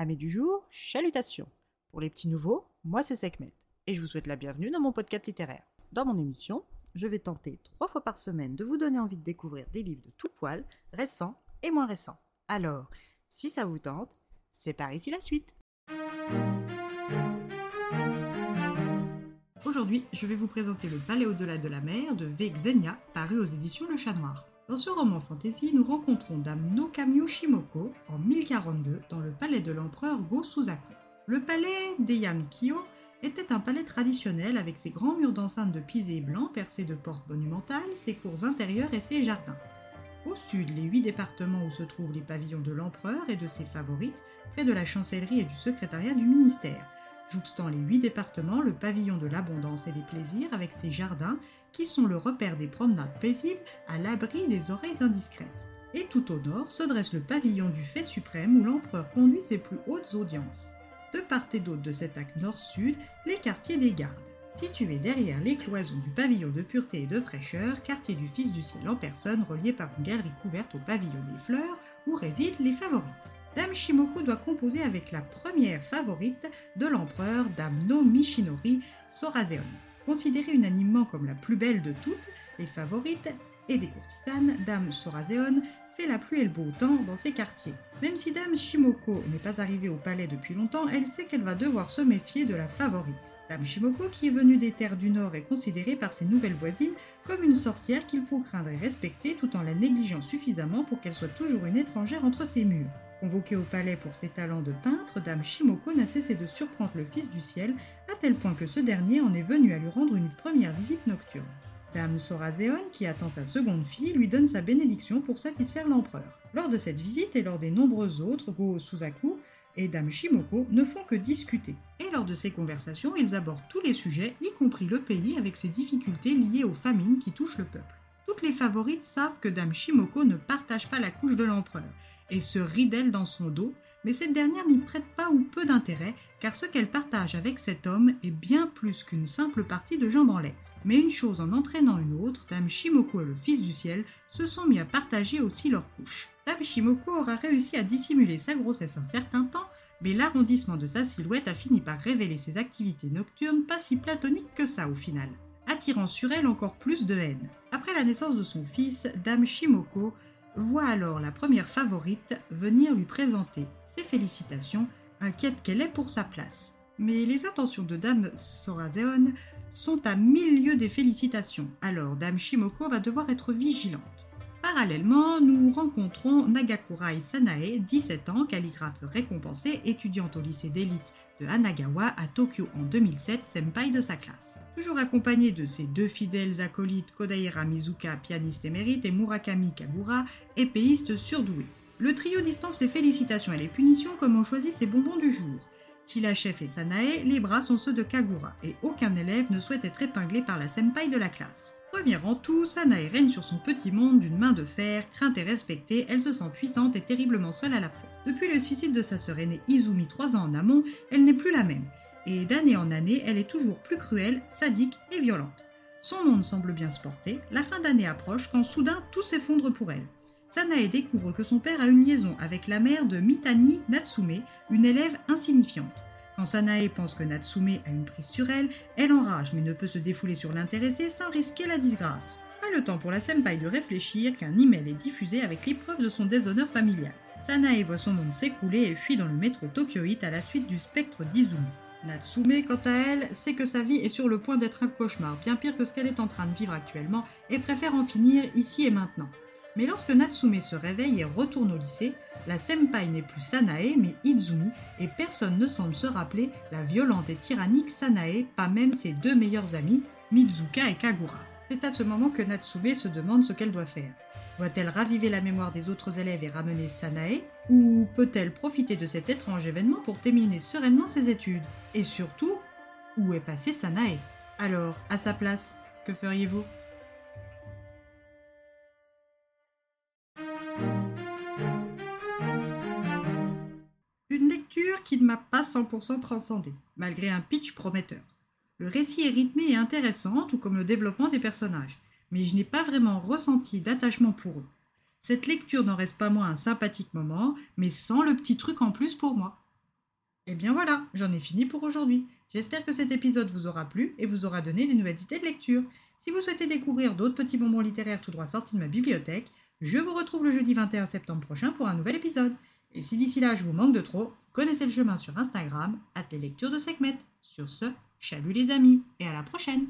Amis du jour, chalutations. Pour les petits nouveaux, moi c'est Sekhmet et je vous souhaite la bienvenue dans mon podcast littéraire. Dans mon émission, je vais tenter trois fois par semaine de vous donner envie de découvrir des livres de tout poil, récents et moins récents. Alors, si ça vous tente, c'est par ici la suite. Aujourd'hui, je vais vous présenter Le Palais au-delà de la mer de V. Xenia, paru aux éditions Le Chat Noir. Dans ce roman fantasy, nous rencontrons Dame Nokamyo Shimoko en 1042 dans le palais de l'empereur Go Suzaku. Le palais d'Eyankyo était un palais traditionnel avec ses grands murs d'enceinte de pisé blanc percés de portes monumentales, ses cours intérieures et ses jardins. Au sud, les huit départements où se trouvent les pavillons de l'empereur et de ses favorites, près de la chancellerie et du secrétariat du ministère, jouxtant les huit départements, le pavillon de l'abondance et des plaisirs avec ses jardins qui sont le repère des promenades paisibles à l'abri des oreilles indiscrètes. Et tout au nord se dresse le pavillon du fait suprême où l'empereur conduit ses plus hautes audiences. De part et d'autre de cet axe nord-sud, les quartiers des gardes. Situé derrière les cloisons du pavillon de pureté et de fraîcheur, quartier du Fils du ciel en personne, relié par une galerie couverte au pavillon des fleurs, où résident les favorites. Dame Shimoko doit composer avec la première favorite de l'empereur, Dame No Mishinori Sorazeon. Considérée unanimement comme la plus belle de toutes les favorites et des courtisanes, Dame Sorazeon fait la pluie et le beau temps dans ses quartiers. Même si Dame Shimoko n'est pas arrivée au palais depuis longtemps, elle sait qu'elle va devoir se méfier de la favorite. Dame Shimoko, qui est venue des terres du Nord, est considérée par ses nouvelles voisines comme une sorcière qu'il faut craindre et respecter tout en la négligeant suffisamment pour qu'elle soit toujours une étrangère entre ses murs. Convoquée au palais pour ses talents de peintre, Dame Shimoko n'a cessé de surprendre le Fils du ciel, à tel point que ce dernier en est venu à lui rendre une première visite nocturne. Dame Sorazeon, qui attend sa seconde fille, lui donne sa bénédiction pour satisfaire l'empereur. Lors de cette visite et lors des nombreuses autres, Go Suzaku et Dame Shimoko ne font que discuter. Et lors de ces conversations, ils abordent tous les sujets, y compris le pays avec ses difficultés liées aux famines qui touchent le peuple. Toutes les favorites savent que Dame Shimoko ne partage pas la couche de l'empereur et se rit d'elle dans son dos, mais cette dernière n'y prête pas ou peu d'intérêt, car ce qu'elle partage avec cet homme est bien plus qu'une simple partie de jambes en lait. Mais une chose en entraînant une autre, Dame Shimoko et le Fils du Ciel se sont mis à partager aussi leur couche. Dame Shimoko aura réussi à dissimuler sa grossesse un certain temps, mais l'arrondissement de sa silhouette a fini par révéler ses activités nocturnes pas si platoniques que ça au final, attirant sur elle encore plus de haine. Après la naissance de son fils, Dame Shimoko voit alors la première favorite venir lui présenter ses félicitations, inquiète qu'elle est pour sa place. Mais les intentions de Dame Sorazeon sont à mille lieues des félicitations, alors Dame Shimoko va devoir être vigilante. Parallèlement, nous rencontrons Nagakurai Sanae, 17 ans, calligraphe récompensée, étudiante au lycée d'élite de Hanagawa à Tokyo en 2007, senpai de sa classe. Toujours accompagnée de ses deux fidèles acolytes Kodaira Mizuka, pianiste émérite, et Murakami Kagura, épéiste surdoué. Le trio dispense les félicitations et les punitions comme on choisit ses bonbons du jour. Si la chef est Sanae, les bras sont ceux de Kagura, et aucun élève ne souhaite être épinglé par la senpai de la classe. Première en tout, Sanae règne sur son petit monde d'une main de fer, crainte et respectée, elle se sent puissante et terriblement seule à la fois. Depuis le suicide de sa sœur aînée Izumi trois ans en amont, elle n'est plus la même, et d'année en année, elle est toujours plus cruelle, sadique et violente. Son monde semble bien se porter, la fin d'année approche quand soudain tout s'effondre pour elle. Sanae découvre que son père a une liaison avec la mère de Mitani Natsume, une élève insignifiante. Quand Sanae pense que Natsume a une prise sur elle, elle enrage mais ne peut se défouler sur l'intéressé sans risquer la disgrâce. Pas le temps pour la senpai de réfléchir qu'un email est diffusé avec l'épreuve de son déshonneur familial. Sanae voit son monde s'écrouler et fuit dans le métro tokyoïte à la suite du spectre d'Izumi. Natsume, quant à elle, sait que sa vie est sur le point d'être un cauchemar, bien pire que ce qu'elle est en train de vivre actuellement, et préfère en finir ici et maintenant. Mais lorsque Natsume se réveille et retourne au lycée, la senpai n'est plus Sanae mais Izumi et personne ne semble se rappeler la violente et tyrannique Sanae, pas même ses deux meilleurs amis, Mizuka et Kagura. C'est à ce moment que Natsume se demande ce qu'elle doit faire. Doit-elle raviver la mémoire des autres élèves et ramener Sanae Ou peut-elle profiter de cet étrange événement pour terminer sereinement ses études? Et surtout, où est passée Sanae? Alors, à sa place, que feriez-vous? Qui ne m'a pas 100% transcendée, malgré un pitch prometteur. Le récit est rythmé et intéressant, tout comme le développement des personnages, mais je n'ai pas vraiment ressenti d'attachement pour eux. Cette lecture n'en reste pas moins un sympathique moment, mais sans le petit truc en plus pour moi. Et bien voilà, j'en ai fini pour aujourd'hui. J'espère que cet épisode vous aura plu et vous aura donné des nouvelles idées de lecture. Si vous souhaitez découvrir d'autres petits bonbons littéraires tout droit sortis de ma bibliothèque, je vous retrouve le jeudi 21 septembre prochain pour un nouvel épisode. Et si d'ici là je vous manque de trop, connaissez le chemin sur Instagram, at les lectures de Sekhmet. Sur ce, chalut les amis et à la prochaine!